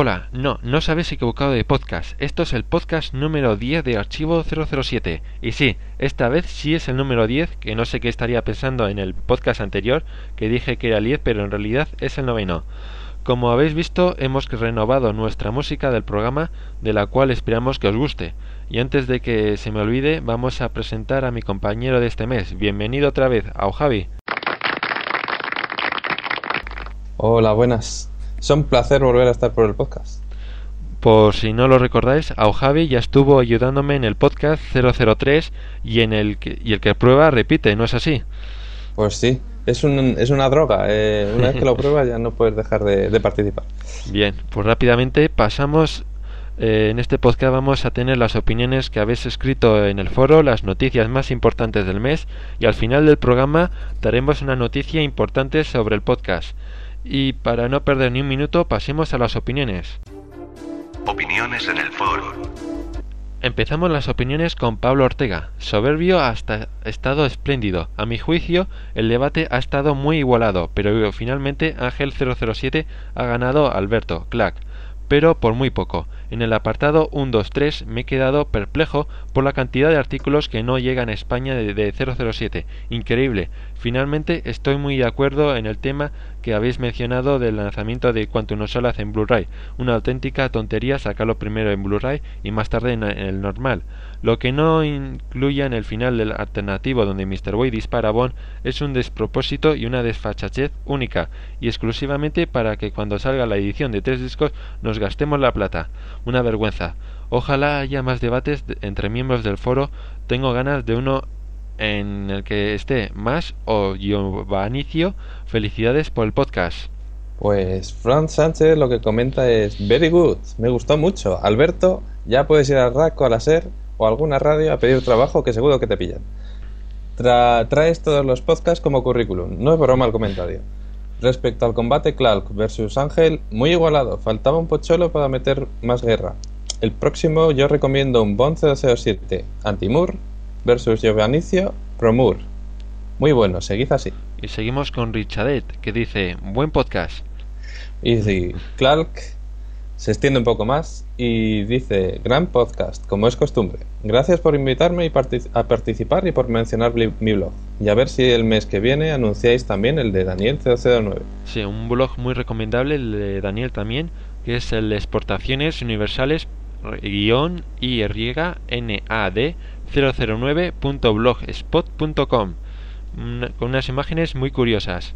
Hola, no, no os habéis equivocado de podcast. Esto es el podcast número 10 de Archivo 007. Y sí, esta vez sí es el número 10, que no sé qué estaría pensando en el podcast anterior, que dije que era el 10, pero en realidad es el noveno. Como habéis visto, hemos renovado nuestra música del programa, de la cual esperamos que os guste. Y antes de que se me olvide, vamos a presentar a mi compañero de este mes. Bienvenido otra vez, a Javi. Hola, buenas. Es un placer volver a estar por el podcast. Por si no lo recordáis, Javi ya estuvo ayudándome en el podcast 003 y en el que, y el que prueba repite, ¿no es así? Pues sí, es, un, es una droga. Eh, una vez que lo pruebas ya no puedes dejar de, de participar. Bien, pues rápidamente pasamos eh, en este podcast vamos a tener las opiniones que habéis escrito en el foro, las noticias más importantes del mes y al final del programa daremos una noticia importante sobre el podcast. Y para no perder ni un minuto, pasemos a las opiniones. Opiniones en el foro. Empezamos las opiniones con Pablo Ortega. Soberbio hasta estado espléndido. A mi juicio, el debate ha estado muy igualado, pero finalmente Ángel 007 ha ganado a Alberto Clack, pero por muy poco. En el apartado 123 me he quedado perplejo por la cantidad de artículos que no llegan a España de, 007. Increíble. Finalmente estoy muy de acuerdo en el tema que habéis mencionado del lanzamiento de Quantum of Solace en Blu-ray. Una auténtica tontería sacarlo primero en Blu-ray y más tarde en el normal. Lo que no incluya en el final del alternativo donde Mr. Way dispara a Bond es un despropósito y una desfachatez única y exclusivamente para que cuando salga la edición de tres discos nos gastemos la plata una vergüenza. Ojalá haya más debates entre miembros del foro. Tengo ganas de uno en el que esté más o Giovanicio. Felicidades por el podcast. Pues Franz Sánchez lo que comenta es very good, me gustó mucho. Alberto, ya puedes ir al RACO, a la SER o a alguna radio a pedir trabajo que seguro que te pillan. traes todos los podcasts como currículum, no es broma el comentario. Respecto al combate Clark versus Ángel, muy igualado, faltaba un pocholo para meter más guerra. El próximo yo recomiendo un Bond 007 Antimur versus Giovannicio Promur. Muy bueno, seguid así. Y seguimos con Richadet, que dice, buen podcast. Y Clark se extiende un poco más y dice, gran podcast, como es costumbre. Gracias por invitarme y a participar y por mencionar mi blog. Y a ver si el mes que viene anunciáis también el de Daniel 009. Sí, un blog muy recomendable, el de Daniel también, que es el de exportaciones universales guion nad 009.blogspot.com con unas imágenes muy curiosas.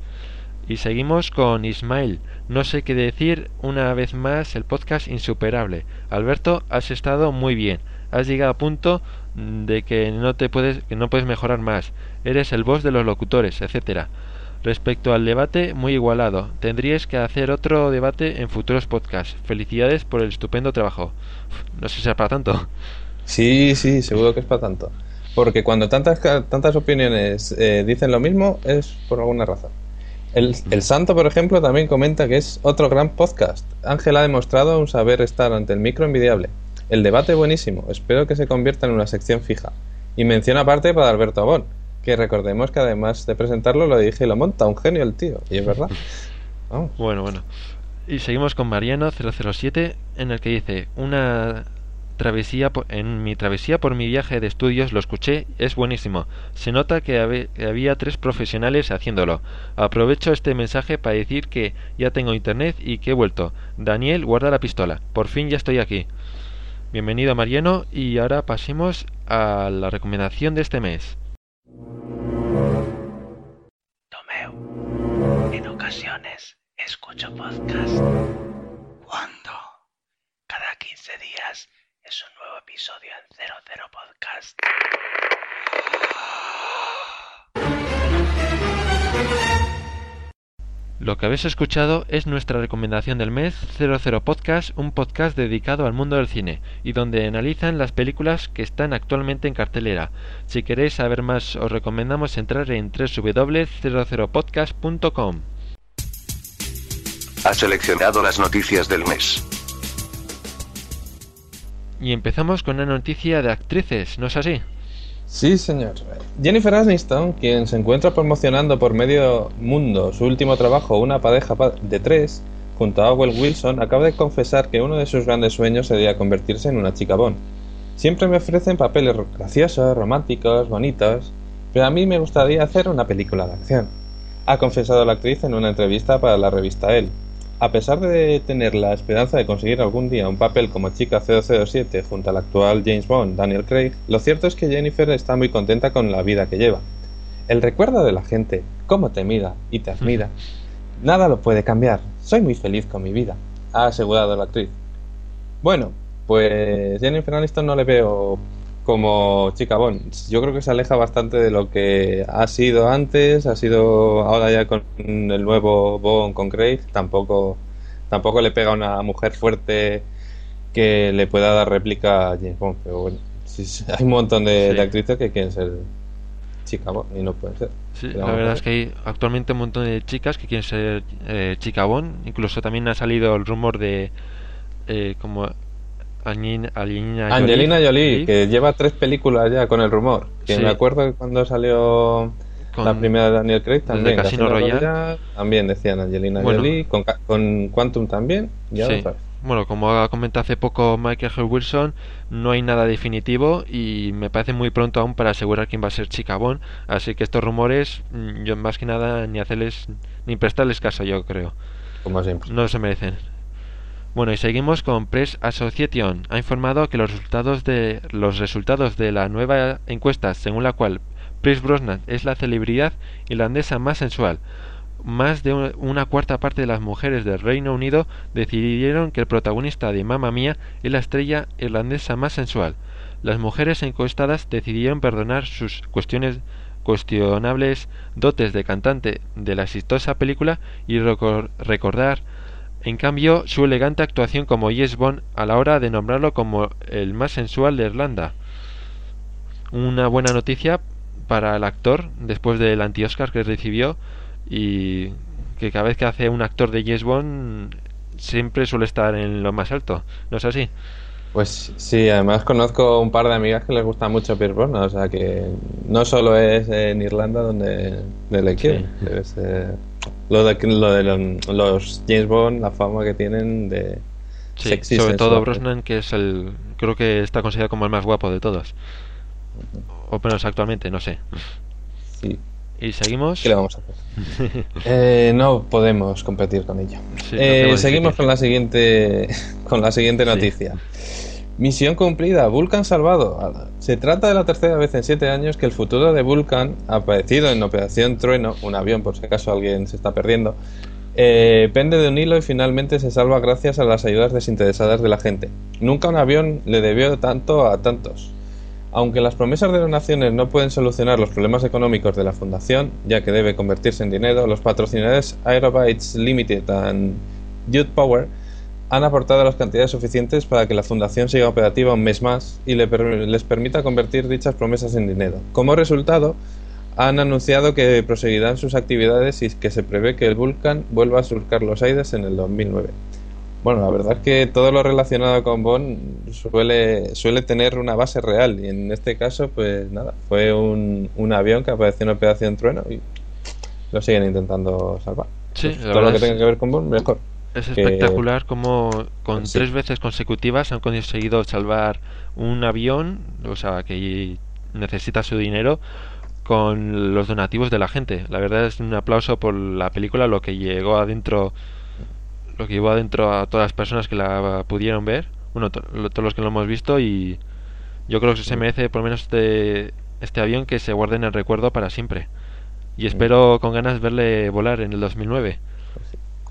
Y seguimos con Ismael. No sé qué decir, una vez más el podcast insuperable. Alberto, has estado muy bien. Has llegado a punto de que no te puedes que no puedes mejorar más. Eres el boss de los locutores, etcétera. Respecto al debate, muy igualado. Tendríais que hacer otro debate en futuros podcasts. Felicidades por el estupendo trabajo. No sé si para tanto. Sí, sí, seguro que es para tanto. Porque cuando tantas, tantas opiniones eh, dicen lo mismo, es por alguna razón. El, Santo, por ejemplo, también comenta que es otro gran podcast. Ángel ha demostrado un saber estar ante el micro envidiable. El debate buenísimo. Espero que se convierta en una sección fija. Y menciona aparte para Alberto Abón, que recordemos que además de presentarlo lo dije y lo monta, un genio el tío. Y es verdad. Bueno, bueno. Y seguimos con Mariano 007 en el que dice, una travesía en mi travesía por mi viaje de estudios lo escuché, es buenísimo. Se nota que, había tres profesionales haciéndolo. Aprovecho este mensaje para decir que ya tengo internet y que he vuelto. Daniel, guarda la pistola. Por fin ya estoy aquí. Bienvenido Mariano y ahora pasemos a la recomendación de este mes. Tomeu, en ocasiones escucho podcast. ¿Cuándo? Cada 15 días es un nuevo episodio en 00 Podcast. Lo que habéis escuchado es nuestra recomendación del mes 00 Podcast, un podcast dedicado al mundo del cine y donde analizan las películas que están actualmente en cartelera. Si queréis saber más os recomendamos entrar en www.00podcast.com. Ha seleccionado las noticias del mes. Y empezamos con una noticia de actrices, ¿no es así? Sí, señor. Jennifer Aniston, quien se encuentra promocionando por medio mundo su último trabajo, Una pareja de tres, junto a Owen Wilson, acaba de confesar que uno de sus grandes sueños sería convertirse en una chica Bond. Siempre me ofrecen papeles graciosos, románticos, bonitos, pero a mí me gustaría hacer una película de acción. Ha confesado la actriz en una entrevista para la revista Elle. A pesar de tener la esperanza de conseguir algún día un papel como chica 007 junto al actual James Bond Daniel Craig, lo cierto es que Jennifer está muy contenta con la vida que lleva. El recuerdo de la gente, cómo te mira y te admira, nada lo puede cambiar. Soy muy feliz con mi vida, ha asegurado la actriz. Bueno, pues Jennifer Aniston no le veo como chica Bond. Yo creo que se aleja bastante de lo que ha sido antes, ha sido ahora ya con el nuevo Bond con Craig, tampoco tampoco le pega a una mujer fuerte que le pueda dar réplica a James Bond, pero bueno, hay un montón de, actrices que quieren ser chica Bond y no pueden ser. Sí, la verdad es que hay actualmente un montón de chicas que quieren ser eh, chica Bond, incluso también ha salido el rumor de eh, como Angelina, Jolie, que lleva tres películas ya con el rumor. Que me acuerdo que cuando salió la primera de Daniel Craig también. Casino, Royale. También decían Angelina Jolie, con, con, Quantum también. Bueno, como ha comentado hace poco Michael H. Wilson, no hay nada definitivo y me parece muy pronto aún para asegurar quién va a ser Chica Bond. Así que estos rumores, mm, yo más que nada ni hacerles ni prestarles caso, yo creo. Como siempre. No se merecen. Bueno, y seguimos con Press Association. Ha informado que los resultados de los resultados de la nueva encuesta, según la cual Chris Brosnan es la celebridad irlandesa más sensual. Más de una cuarta parte de las mujeres del Reino Unido decidieron que el protagonista de Mamma Mía es la estrella irlandesa más sensual. Las mujeres encuestadas decidieron perdonar sus cuestiones cuestionables dotes de cantante de la exitosa película y recordar en cambio, su elegante actuación como Yes Bond a la hora de nombrarlo como el más sensual de Irlanda. Una buena noticia para el actor después del anti-Oscar que recibió y que cada vez que hace un actor de Yes Bond siempre suele estar en lo más alto. ¿No es así? Pues sí, además conozco un par de amigas que les gusta mucho Pierce o sea que no solo es en Irlanda donde, le quieren, lo de, lo de los, James Bond, la fama que tienen de sí, sobre todo Brosnan, que es el creo que está considerado como el más guapo de todos. O menos actualmente, no sé. Sí. ¿Y seguimos? ¿Qué le vamos a hacer? eh, no podemos competir con ello. eh, seguimos con la siguiente con la siguiente noticia. Misión cumplida, Vulcan salvado. Se trata de la tercera vez en siete años que el futuro de Vulcan, aparecido en Operación Trueno, un avión por si acaso alguien se está perdiendo, eh, pende de un hilo y finalmente se salva gracias a las ayudas desinteresadas de la gente. Nunca un avión le debió tanto a tantos. Aunque las promesas de donaciones no pueden solucionar los problemas económicos de la fundación, ya que debe convertirse en dinero, los patrocinadores Aerobytes Limited and Youth Power han aportado las cantidades suficientes para que la fundación siga operativa un mes más y les permita convertir dichas promesas en dinero. Como resultado, han anunciado que proseguirán sus actividades y que se prevé que el Vulcan vuelva a surcar los aires en el 2009. Bueno, la verdad es que todo lo relacionado con Bond suele, suele tener una base real y en este caso, pues nada, fue un, un avión que apareció en Operación Trueno y lo siguen intentando salvar. Sí, pues todo lo que tenga que ver con Bond, mejor. Es espectacular como con tres veces consecutivas han conseguido salvar un avión, o sea, que necesita su dinero con los donativos de la gente. La verdad es un aplauso por la película, lo que llegó adentro, lo que llevó adentro a todas las personas que la pudieron ver, bueno, todos los que lo hemos visto y yo creo que se merece por lo menos este, este avión que se guarde en el recuerdo para siempre. Y espero con ganas verle volar en el 2009.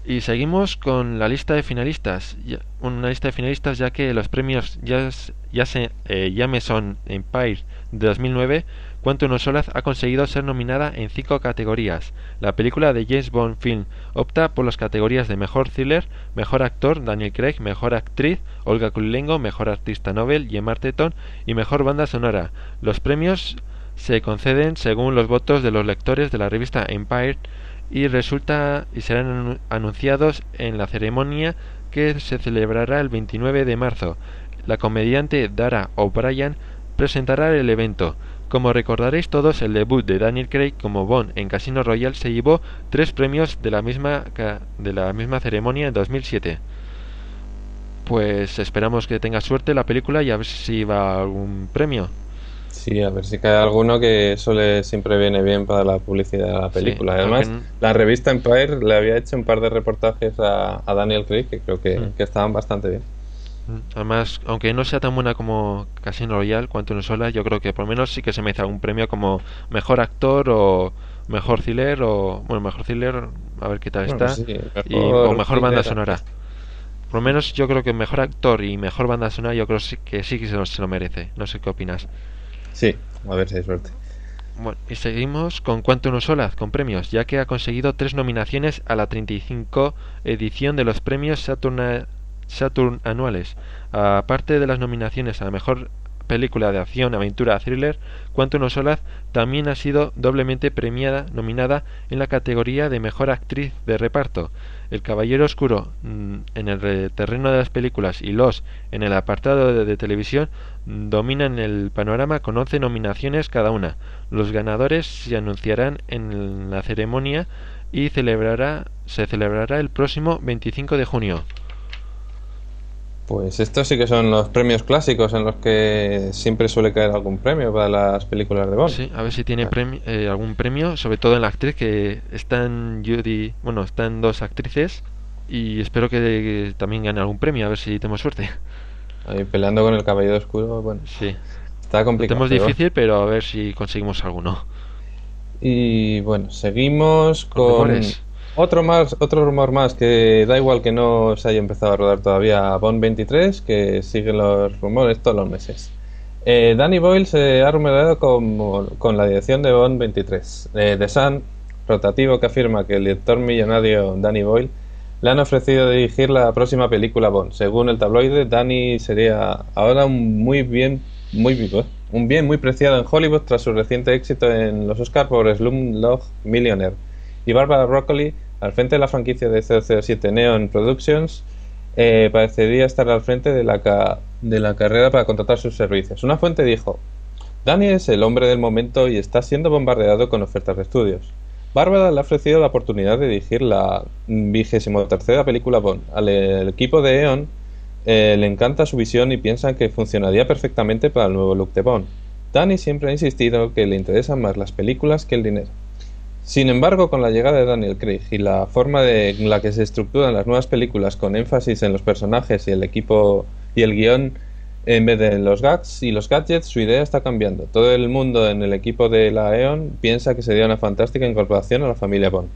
Y seguimos con la lista de finalistas. Una lista de finalistas ya que los premios ya, se, eh, ya me son Empire de 2009 Quantum of Solace ha conseguido ser nominada en cinco categorías. La película de James Bond Film opta por las categorías de Mejor Thriller, Mejor Actor, Daniel Craig, Mejor Actriz, Olga Kurylenko, Mejor Artista Nobel, Gemma Arterton y Mejor Banda Sonora. Los premios se conceden según los votos de los lectores de la revista Empire y resulta y serán anunciados en la ceremonia que se celebrará el 29 de marzo. La comediante Dara O'Brien presentará el evento. Como recordaréis todos, el debut de Daniel Craig como Bond en Casino Royale se llevó tres premios de la misma, de la misma ceremonia en 2007. Pues esperamos que tenga suerte la película y a ver si va a algún premio. Sí, a ver si cae alguno que eso le siempre viene bien para la publicidad de la película. Además, la revista Empire le había hecho un par de reportajes a, Daniel Craig que creo que, mm. que, estaban bastante bien. Mm. Además, aunque no sea tan buena como Casino Royale, Cuanto no sola, yo creo que por lo menos sí que se me hace un premio como mejor actor o mejor thriller o bueno, mejor thriller, a ver qué tal está, y, o mejor banda sonora. Por lo menos yo creo que mejor actor y mejor banda sonora yo creo que sí que se lo, se lo merece. No sé qué opinas. Sí, a ver si hay suerte. Bueno, y seguimos con Quantum Solaz, con premios, ya que ha conseguido tres nominaciones a la 35 edición de los premios Saturn, Saturn anuales. Aparte de las nominaciones a la mejor película de acción, aventura, thriller, Quantum Solaz también ha sido doblemente premiada, nominada en la categoría de mejor actriz de reparto. El Caballero Oscuro mm, en el terreno de las películas y Los en el apartado de, televisión mm, dominan el panorama con 11 nominaciones cada una. Los ganadores se anunciarán en la ceremonia y celebrará, se celebrará el próximo 25 de junio. Pues estos sí que son los premios clásicos en los que siempre suele caer algún premio para las películas de Bond. Sí, a ver si tiene eh, algún premio, sobre todo en la actriz que están Judy, bueno, están dos actrices y espero que también gane algún premio, a ver si tenemos suerte. Ahí peleando con el caballero oscuro, bueno. Sí. Está complicado. Es difícil, pero a ver si conseguimos alguno. Y bueno, seguimos con... Otro más, otro rumor más que da igual que no se haya empezado a rodar todavía Bond 23, que siguen los rumores todos los meses. Eh, Danny Boyle se ha rumoreado con, con la dirección de Bond 23. Eh, The Sun, rotativo que afirma que el director millonario Danny Boyle le han ofrecido dirigir la próxima película Bond. Según el tabloide, Danny sería ahora un muy bien, muy vivo, un bien muy preciado en Hollywood tras su reciente éxito en los Oscars por Slumdog Millionaire y Barbara Broccoli, al frente de la franquicia de 007 Neon Productions, eh, parecería estar al frente de la, de la carrera para contratar sus servicios. Una fuente dijo, Danny es el hombre del momento y está siendo bombardeado con ofertas de estudios. Bárbara le ha ofrecido la oportunidad de dirigir la vigésimo tercera película Bond. Al equipo de Eon eh, le encanta su visión y piensan que funcionaría perfectamente para el nuevo look de Bond. Danny siempre ha insistido que le interesan más las películas que el dinero. Sin embargo, con la llegada de Daniel Craig y la forma en la que se estructuran las nuevas películas con énfasis en los personajes y el equipo y el guion en vez de los gags y los gadgets, su idea está cambiando. Todo el mundo en el equipo de la E.ON piensa que sería una fantástica incorporación a la familia Bond.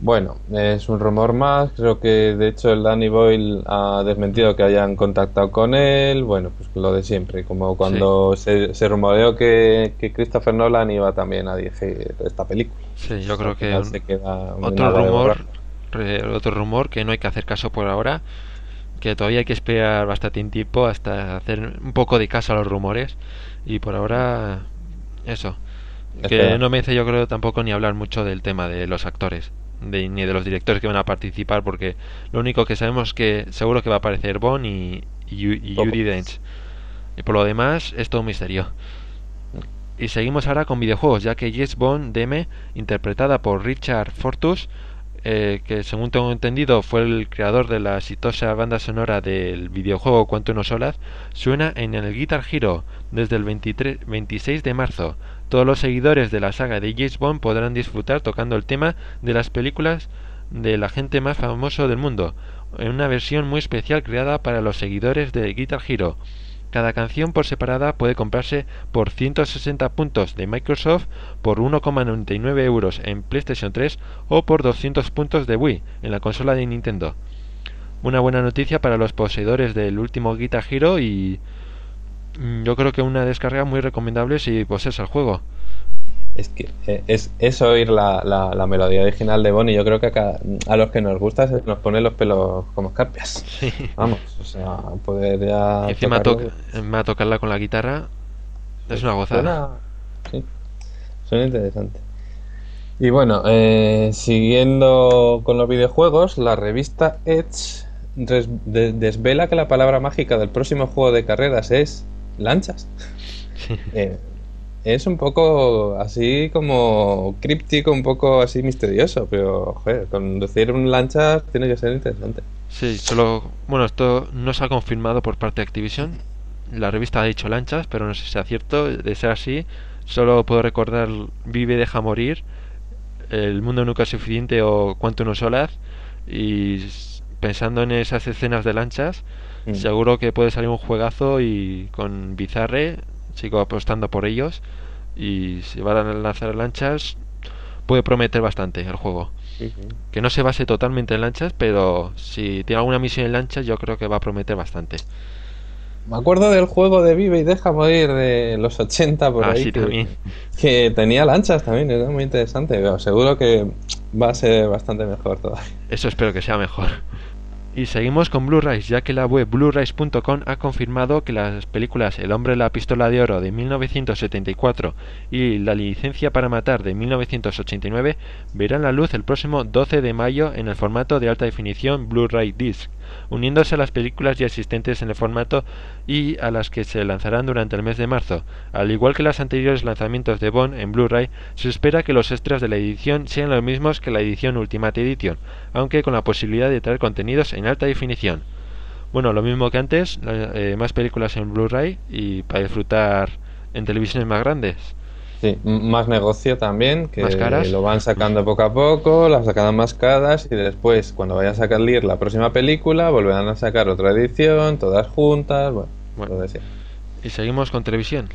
Bueno, es un rumor más. Creo que de hecho el Danny Boyle ha desmentido que hayan contactado con él. Bueno, pues lo de siempre. Como cuando se, se, rumoreó que, que, Christopher Nolan iba también a dirigir esta película. Sí, yo creo que otro rumor, otro rumor que no hay que hacer caso por ahora. Que todavía hay que esperar bastante tiempo hasta hacer un poco de caso a los rumores. Y por ahora, eso. Que no me dice yo creo tampoco ni hablar mucho del tema de los actores ni de los directores que van a participar porque lo único que sabemos es que seguro que va a aparecer Bond y, y, Judy Dench. Y por lo demás es todo un misterio. Y seguimos ahora con videojuegos ya que Yes Bond DM interpretada por Richard Fortus eh, que según tengo entendido fue el creador de la exitosa banda sonora del videojuego Quantum of Solace, suena en el Guitar Hero desde el 23, 26 de marzo. Todos los seguidores de la saga de James Bond podrán disfrutar tocando el tema de las películas del agente más famoso del mundo, en una versión muy especial creada para los seguidores de Guitar Hero. Cada canción por separada puede comprarse por 160 puntos de Microsoft, por 1,99 euros en PlayStation 3 o por 200 puntos de Wii en la consola de Nintendo. Una buena noticia para los poseedores del último Guitar Hero y mm, yo creo que una descarga muy recomendable si posees el juego. Es que eh, es, es oír la, la, la melodía original de Bonnie. Yo creo que acá, a los que nos gusta se nos pone los pelos como escarpias. Sí. Vamos, o sea, poder ya. Y encima tocarlo- to- encima tocarla con la guitarra es una gozada. Suena, sí, suena interesante. Y bueno, eh, siguiendo con los videojuegos, la revista Edge desvela que la palabra mágica del próximo juego de carreras es lanchas. Sí. Eh, es un poco así como críptico, un poco así misterioso, pero joder, conducir un lancha tiene que ser interesante. Sí, solo. Bueno, esto no se ha confirmado por parte de Activision. La revista ha dicho lanchas, pero no sé si sea cierto. De ser así, solo puedo recordar Vive, deja morir, El mundo nunca es suficiente o Quantum of Solace. Y pensando en esas escenas de lanchas, Mm. seguro que puede salir un juegazo. Y con Bizarre, sigo apostando por ellos. Y si van a lanzar lanchas, puede prometer bastante el juego que no se base totalmente en lanchas, pero si tiene alguna misión en lanchas, yo creo que va a prometer bastante. Me acuerdo del juego de Vive y Deja Morir de los 80 por Ah, ahí. sí, que, también. que tenía lanchas también, era muy interesante. Pero seguro que va a ser bastante mejor todavía. Eso espero que sea mejor. Y seguimos con Blu-rays, ya que la web blu-rays.com ha confirmado que las películas El hombre de la pistola de oro de 1974 y La licencia para matar de 1989 verán la luz el próximo 12 de mayo en el formato de alta definición Blu-ray Disc, uniéndose a las películas ya existentes en el formato y a las que se lanzarán durante el mes de marzo. Al igual que los anteriores lanzamientos de Bond en Blu-ray, se espera que los extras de la edición sean los mismos que la edición Ultimate Edition, aunque con la posibilidad de traer contenidos en alta definición. Bueno, lo mismo que antes, eh, más películas en Blu-ray y para disfrutar en televisiones más grandes. Sí, más negocio también, que Más caras. lo van sacando poco a poco, las sacan más caras y después, cuando vaya a salir la próxima película, volverán a sacar otra edición, todas juntas, bueno, Bueno. decía. Y seguimos con televisión.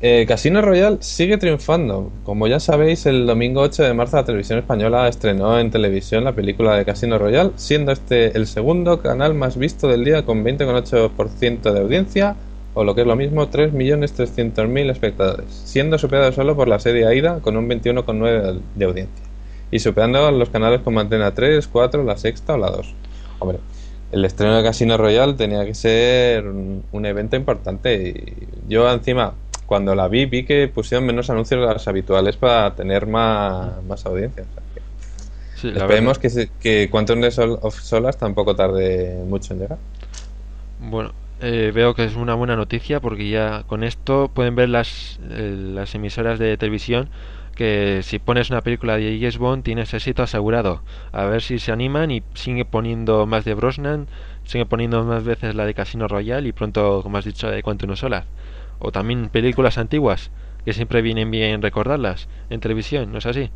Eh, Casino Royale sigue triunfando. Como ya sabéis, el domingo 8 de marzo la televisión española estrenó en televisión la película de Casino Royale, siendo este el segundo canal más visto del día con 20,8% de audiencia, o lo que es lo mismo, 3.300.000 espectadores, siendo superado solo por la serie Aida con un 21,9% de- de audiencia, y superando a los canales como Antena 3, 4, La Sexta o La 2. Hombre, el estreno de Casino Royale tenía que ser un, un evento importante y yo encima cuando la vi vi que pusieron menos anuncios de los habituales para tener más, más audiencia. O sea, que Sí, esperemos que, que Quantum of Solas tampoco tarde mucho en llegar. Bueno, eh, veo que es una buena noticia porque ya con esto pueden ver las, eh, las emisoras de televisión que si pones una película de James Bond tienes éxito asegurado. A ver si se animan y sigue poniendo más de Brosnan, sigue poniendo más veces la de Casino Royale y pronto, como has dicho, la de Quantum of Solace. O también películas antiguas que siempre vienen bien recordarlas en televisión, ¿no es así?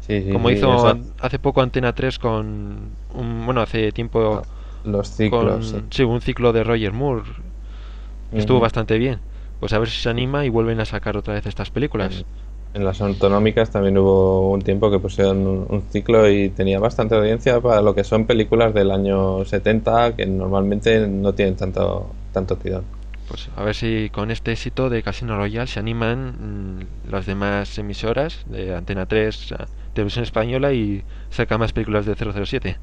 Sí, sí, Como sí, hizo hace poco Antena 3 con un, bueno, hace tiempo los con ciclos. sí. sí, un ciclo de Roger Moore. Estuvo bastante bien. Pues a ver si se anima y vuelven a sacar otra vez estas películas. En las autonómicas también hubo un tiempo que pusieron un, ciclo y tenía bastante audiencia para lo que son películas del año 70 que normalmente no tienen tanto, tanto tirón. Pues a ver si con este éxito de Casino Royale se animan mm, las demás emisoras de Antena 3, a- Televisión Española y saca más películas de 007.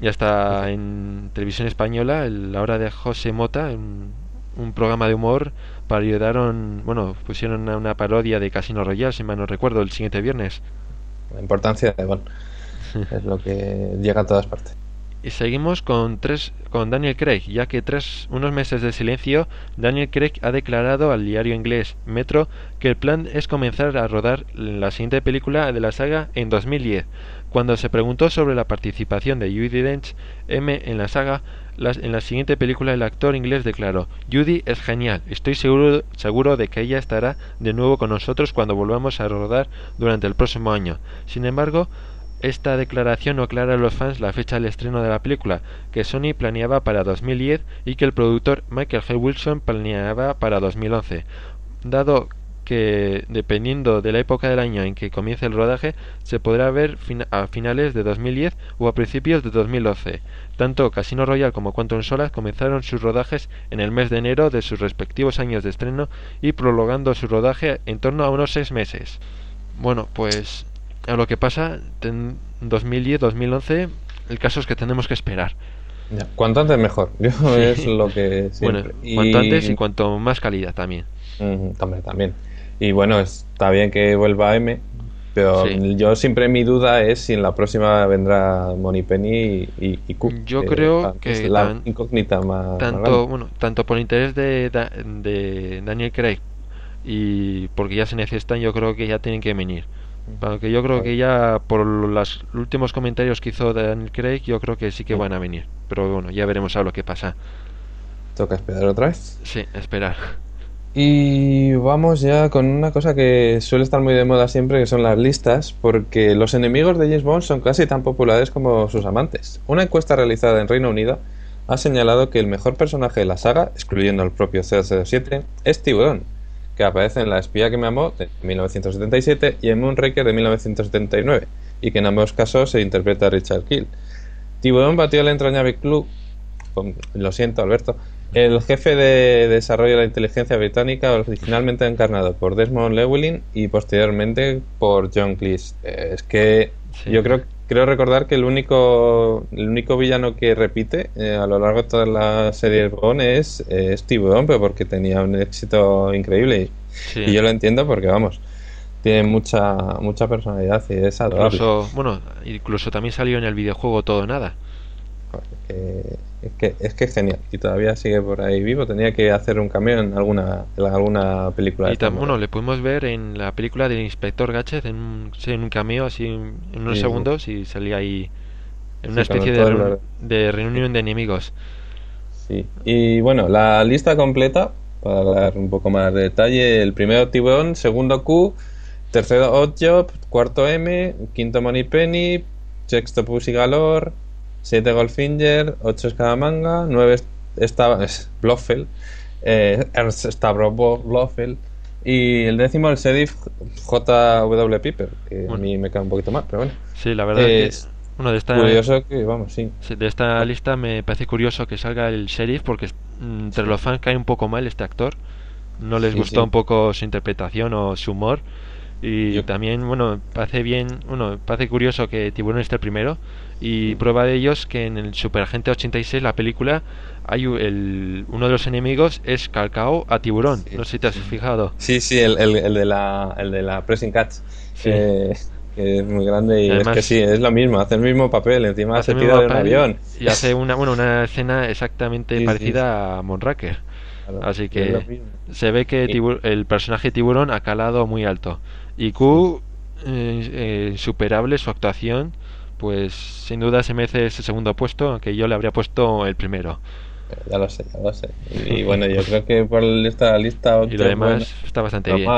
Ya está en Televisión Española el- la hora de José Mota, un, un programa de humor parodiaron, bueno, pusieron una, una parodia de Casino Royale, si mal no recuerdo, el siguiente viernes. La importancia de es lo que llega a todas partes. Y seguimos con tres con Daniel Craig, ya que tras unos meses de silencio, Daniel Craig ha declarado al diario inglés Metro que el plan es comenzar a rodar la siguiente película de la saga en 2010. Cuando se preguntó sobre la participación de Judi Dench M en la saga, las- en la siguiente película el actor inglés declaró: Judy es genial, estoy seguro, seguro de que ella estará de nuevo con nosotros cuando volvamos a rodar durante el próximo año. Sin embargo, esta declaración no aclara a los fans la fecha del estreno de la película, que Sony planeaba para 2010 y que el productor Michael G. Wilson planeaba para 2011. Dado que dependiendo de la época del año en que comience el rodaje, se podrá ver a finales de 2010 o a principios de 2012. Tanto Casino Royale como Quantum Solas comenzaron sus rodajes en el mes de enero de sus respectivos años de estreno y prolongando su rodaje en torno a unos seis meses. Bueno, pues a lo que pasa en 2010-2011, el caso es que tenemos que esperar. cuanto antes mejor, es lo que siempre. Bueno, cuanto antes y cuanto más calidad también. también, también. Y bueno, está bien que vuelva M, pero yo siempre mi duda es si en la próxima vendrá Moneypenny y, y, Cook. Yo creo que es la incógnita más. Tanto, bueno, tanto por interés de, de Daniel Craig y porque ya se necesitan, yo creo que ya tienen que venir. Aunque yo creo que ya por los últimos comentarios que hizo Daniel Craig, yo creo que sí que van a venir. Pero bueno, ya veremos a lo que pasa. ¿Toca esperar otra vez? Sí, esperar. Y vamos ya con una cosa que suele estar muy de moda siempre, que son las listas, porque los enemigos de James Bond son casi tan populares como sus amantes. Una encuesta realizada en Reino Unido ha señalado que el mejor personaje de la saga, excluyendo al propio 007, es Tiburón, que aparece en La espía que me amó de 1977 y en Moonraker de 1979, y que en ambos casos se interpreta a Richard Kill. Tiburón batió el entrañable club, lo siento Alberto, el jefe de desarrollo de la inteligencia británica, originalmente encarnado por Desmond Llewellyn y posteriormente por John Cleese. Eh, es que yo creo creo recordar que el único el único villano que repite eh, a lo largo de toda la serie Bond es, eh, Steve Bond, pero porque tenía un éxito increíble y, yo lo entiendo porque vamos tiene mucha mucha personalidad y es adorable. Incluso, bueno, incluso también salió en el videojuego Todo Nada. Es que, es que es genial y todavía sigue por ahí vivo. Tenía que hacer un cameo en alguna, en alguna película. Y también, bueno, le pudimos ver en la película del Inspector Gadget en un, en un cameo así en unos segundos y salía ahí en una especie de, de reunión de enemigos. Sí, y bueno, la lista completa, para dar un poco más de detalle: el primero Tiburón, segundo Q, tercero Oddjob, cuarto M, quinto Moneypenny, sexto Pussy Galore 7 Goldfinger, 8 Escadamanga, 9 estaba, es Blofeld, eh, Ernst Stavro Blofeld y el décimo el sheriff J.W. Piper, que a mí me cae un poquito mal, pero bueno. Sí, la verdad es que bueno, de esta, curioso que, vamos, sí. De esta lista me parece curioso que salga el sheriff porque mm, entre los fans cae un poco mal este actor. No les gustó un poco su interpretación o su humor. Y también, bueno, parece bien, bueno, parece curioso que Tiburón esté primero. Y prueba de ello es que en el Superagente 86, la película, hay el, uno de los enemigos es calcao a Tiburón. no sé si te has fijado. Sí, sí, el, el, de, la, el de la Pressing Catch. que es muy grande y es que sí, es lo mismo, hace el mismo papel, encima se tira de un avión. Y hace una, bueno, una escena exactamente parecida a Monraker. Así que se ve que el personaje tiburón ha calado muy alto. Y Q, eh, eh, superable su actuación, pues sin duda se merece ese segundo puesto, aunque yo le habría puesto el primero. Ya lo sé, ya lo sé. Y bueno, yo creo que por esta lista... Y lo demás está bastante bien.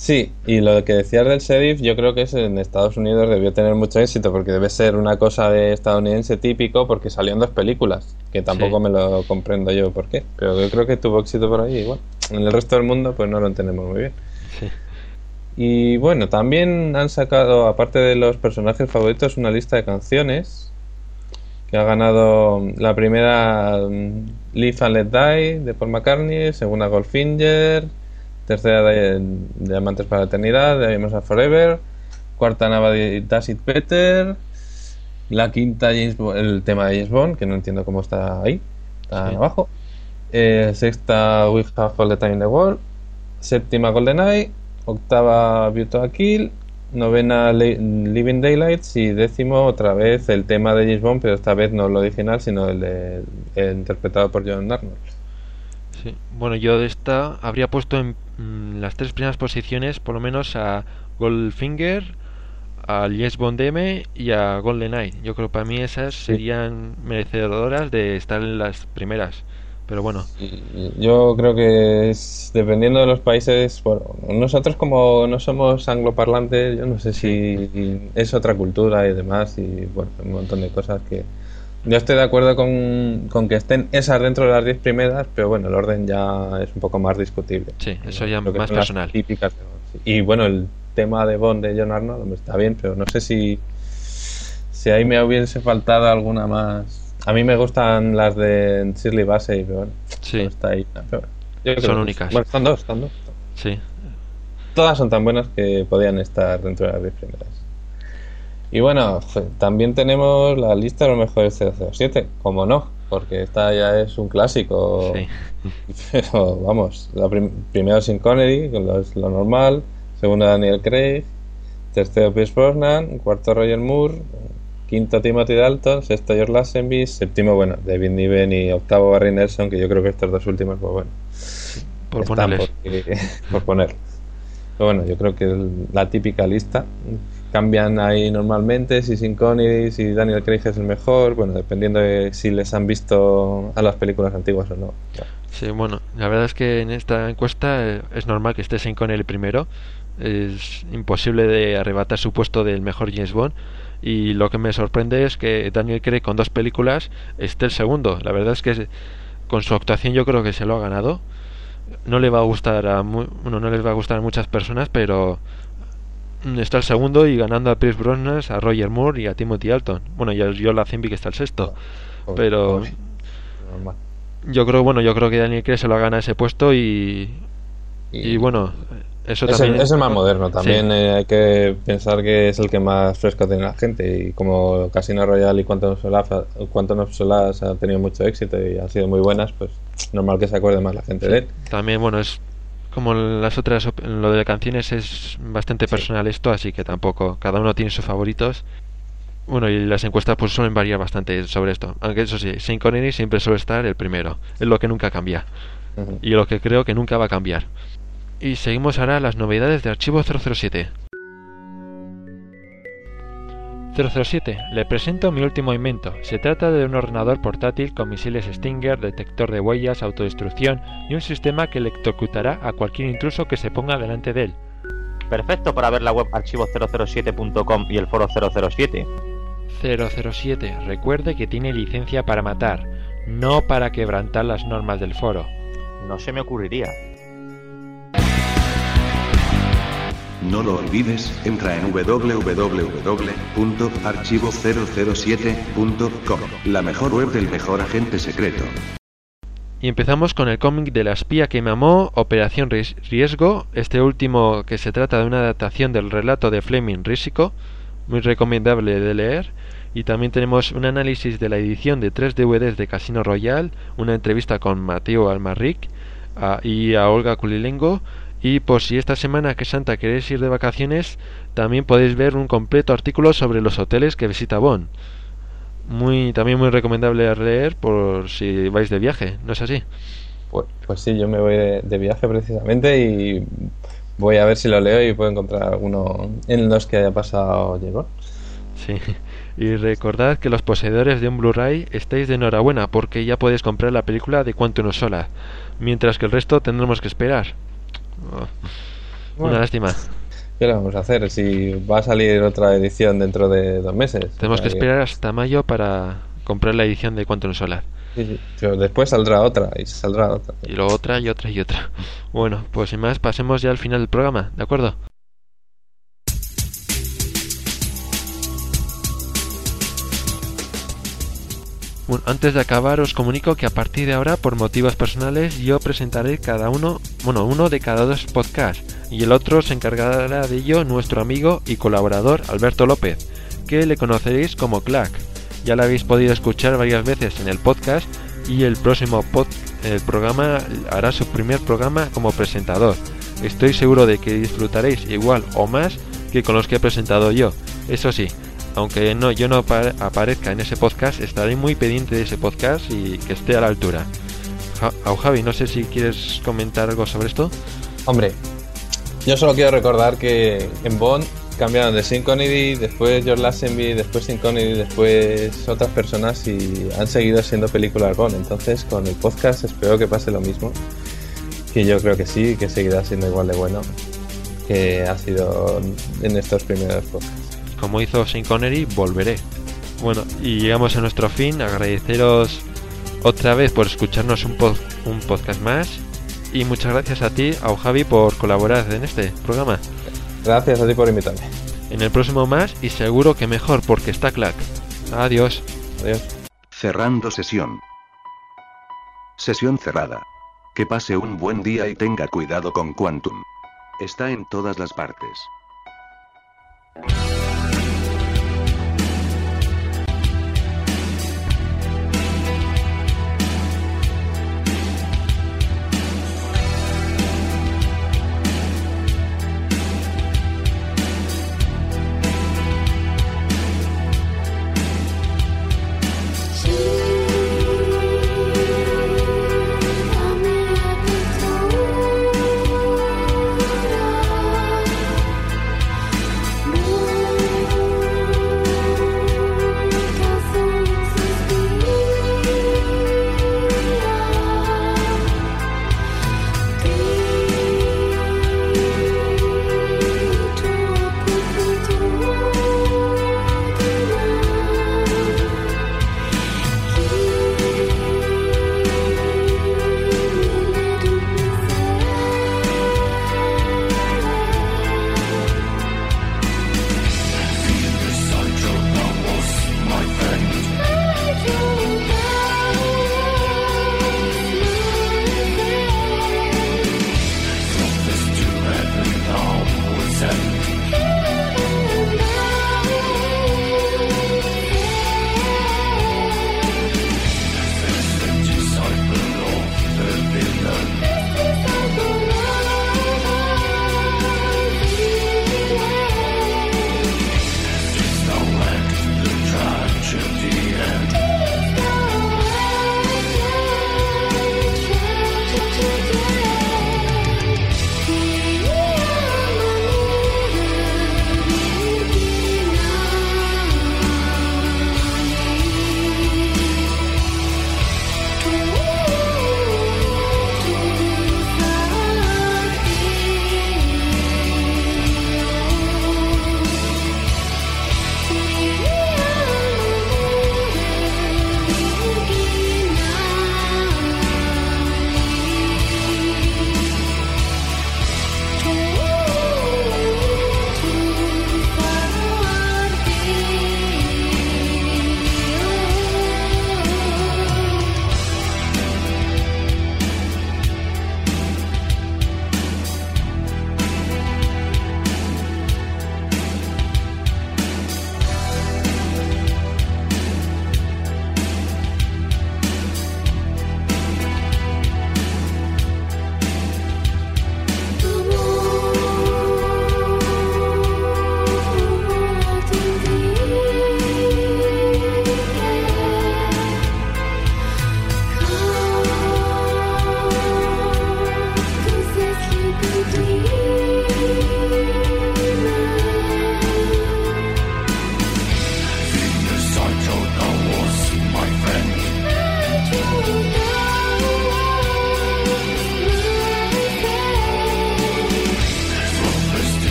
Sí, y lo que decías del sheriff, yo creo que es en Estados Unidos debió tener mucho éxito porque debe ser una cosa de estadounidense típico porque salió en dos películas, que tampoco me lo comprendo yo por qué, pero yo creo que tuvo éxito por ahí igual. En el resto del mundo pues no lo entendemos muy bien. Sí. Y bueno, también han sacado, aparte de los personajes favoritos, una lista de canciones que ha ganado la primera mm, Live and Let Die de Paul McCartney, segunda Goldfinger, tercera de, Amantes para la Eternidad de a Forever, cuarta nava de Does It Better, la quinta el tema de James Bond, que no entiendo cómo está ahí, está abajo, eh, sexta We Have All the Time in the World, séptima GoldenEye, octava Virtua Kill, novena Living Daylights y décimo otra vez el tema de James Bond, pero esta vez no el original, sino el, de, interpretado por John Arnold. Sí. Bueno, yo de esta habría puesto en mm, las tres primeras posiciones por lo menos a Goldfinger, a James Bond M y a GoldenEye. Yo creo que para mí esas serían merecedoras de estar en las primeras. Pero bueno. Yo creo que es, dependiendo de los países, bueno, nosotros como no somos angloparlantes, yo no sé si es otra cultura y demás, y bueno, un montón de cosas que Yo estoy de acuerdo con, con que estén esas dentro de las 10 primeras, pero bueno, el orden ya es un poco más discutible. Sí, eso ya Creo más personal. típicas de. Y bueno, el tema de Bond de John Arnold está bien, pero no sé si, si ahí me hubiese faltado alguna más. A mí me gustan las de Shirley Bassey, pero bueno, Sí. está ahí. Pero yo Son únicas. Bueno, están dos, están dos. Sí. Todas son tan buenas que podían estar dentro de las 10 primeras. Y bueno, también tenemos la lista de los mejores 007, como no, porque esta ya es un clásico. Sí. Pero vamos, la prim- primero Sin Connery, que lo, es lo normal, segundo Daniel Craig, tercero Pierce Brosnan, cuarto Roger Moore, quinto Timothy Dalton, sexto George Lazenby, séptimo, bueno, David Niven y octavo Barry Nelson, que yo creo que estos dos últimos, pues bueno, Por ponerles. porque- por poner. Pero bueno, yo creo que la típica lista. Cambian ahí normalmente si Sin Connery, si Daniel Craig es el mejor, bueno, dependiendo de si les han visto a las películas antiguas o no. Sí, bueno, la verdad es que en esta encuesta eh, es normal que esté Sean Connery primero. Es imposible de arrebatar su puesto del mejor James Bond. Y lo que me sorprende es que Daniel Craig con dos películas esté el segundo. La verdad es que con su actuación yo creo que se lo ha ganado. No le va a gustar a mu- bueno, no les va a gustar a muchas personas, pero está el segundo y ganando a Pierce Brosnan, a Roger Moore y a Timothy Dalton. Bueno, y a Joel Lazenby que está el sexto. Pobre- Pero pobre, normal. yo creo, bueno, yo creo que Daniel Craig se lo gana ese puesto y, y bueno, eso es, también el, es el más moderno, Sí. también eh, hay que pensar que es el que más fresco tiene la gente y como Casino Royale y Quantum of Solace, Quantum of Solace ha tenido mucho éxito y han sido muy buenas, pues normal que se acuerde más la gente de él. también bueno es como las otras lo de canciones es bastante personal esto, así que tampoco cada uno tiene sus favoritos. Bueno, y las encuestas pues suelen variar bastante sobre esto. Aunque eso sí, Sean Connery siempre suele estar el primero. Es lo que nunca cambia. Y lo que creo que nunca va a cambiar. Y seguimos ahora las novedades de Archivo 007. 007. Le presento mi último invento. Se trata de un ordenador portátil con misiles Stinger, detector de huellas, autodestrucción y un sistema que electrocutará a cualquier intruso que se ponga delante de él. Perfecto para ver la web archivo007.com y el foro 007. 007. Recuerde que tiene licencia para matar, no para quebrantar las normas del foro. No se me ocurriría. No lo olvides, entra en www.archivo007.com, la mejor web del mejor agente secreto. Y empezamos con el cómic de la espía que me amó, Operación Ries- Riesgo, este último que se trata de una adaptación del relato de Fleming Risico, muy recomendable de leer. Y también tenemos un análisis de la edición de tres DVDs de Casino Royale, una entrevista con Mateo Almarric a- y a Olga Kulilengo. Y por si esta semana que Santa queréis ir de vacaciones, también podéis ver un completo artículo sobre los hoteles que visita Bonn. Muy, también muy recomendable a leer por si vais de viaje, ¿no es así? Pues, pues sí, yo me voy de, de viaje precisamente y voy a ver si lo leo y puedo encontrar alguno en los que haya pasado llegó. Sí. Y recordad que los poseedores de un Blu-ray estáis de enhorabuena porque ya podéis comprar la película de Quantum of Sola, mientras que el resto tendremos que esperar. Oh, Bueno. Una lástima. ¿Qué le vamos a hacer? Si va a salir otra edición dentro de dos meses. Tenemos que esperar hasta mayo para comprar la edición de Quantum Solar. Sí, sí. Pero después saldrá otra y saldrá otra. Y luego otra y otra y otra. Bueno, pues sin más, pasemos ya al final del programa, ¿de acuerdo? Antes de acabar os comunico que a partir de ahora, por motivos personales, yo presentaré cada uno, bueno, uno de cada dos podcasts y el otro se encargará de ello nuestro amigo y colaborador Alberto López, que le conoceréis como Clack. Ya lo habéis podido escuchar varias veces en el podcast y el próximo pod el programa hará su primer programa como presentador. Estoy seguro de que disfrutaréis igual o más que con los que he presentado yo. Eso sí, aunque no yo no apa- aparezca en ese podcast, estaré muy pendiente de ese podcast y que esté a la altura. Ja- Au, Javi, no sé si quieres comentar algo sobre esto. Hombre, yo solo quiero recordar que en Bond cambiaron de Sean Connery, después George Lazenby, después Sean Connery, después otras personas y han seguido siendo películas Bond. Entonces, con el podcast espero que pase lo mismo. Que yo creo que sí, que seguirá siendo igual de bueno que ha sido en estos primeros podcasts. Como hizo Sean Connery, volveré. Bueno, y llegamos a nuestro fin. Agradeceros otra vez por escucharnos un, pod- un podcast más. Y muchas gracias a ti, a Javi, por colaborar en este programa. Gracias a ti por invitarme. En el próximo más y seguro que mejor porque está clack. Adiós. Adiós. Cerrando sesión. Sesión cerrada. Que pase un buen día y tenga cuidado con Quantum. Está en todas las partes.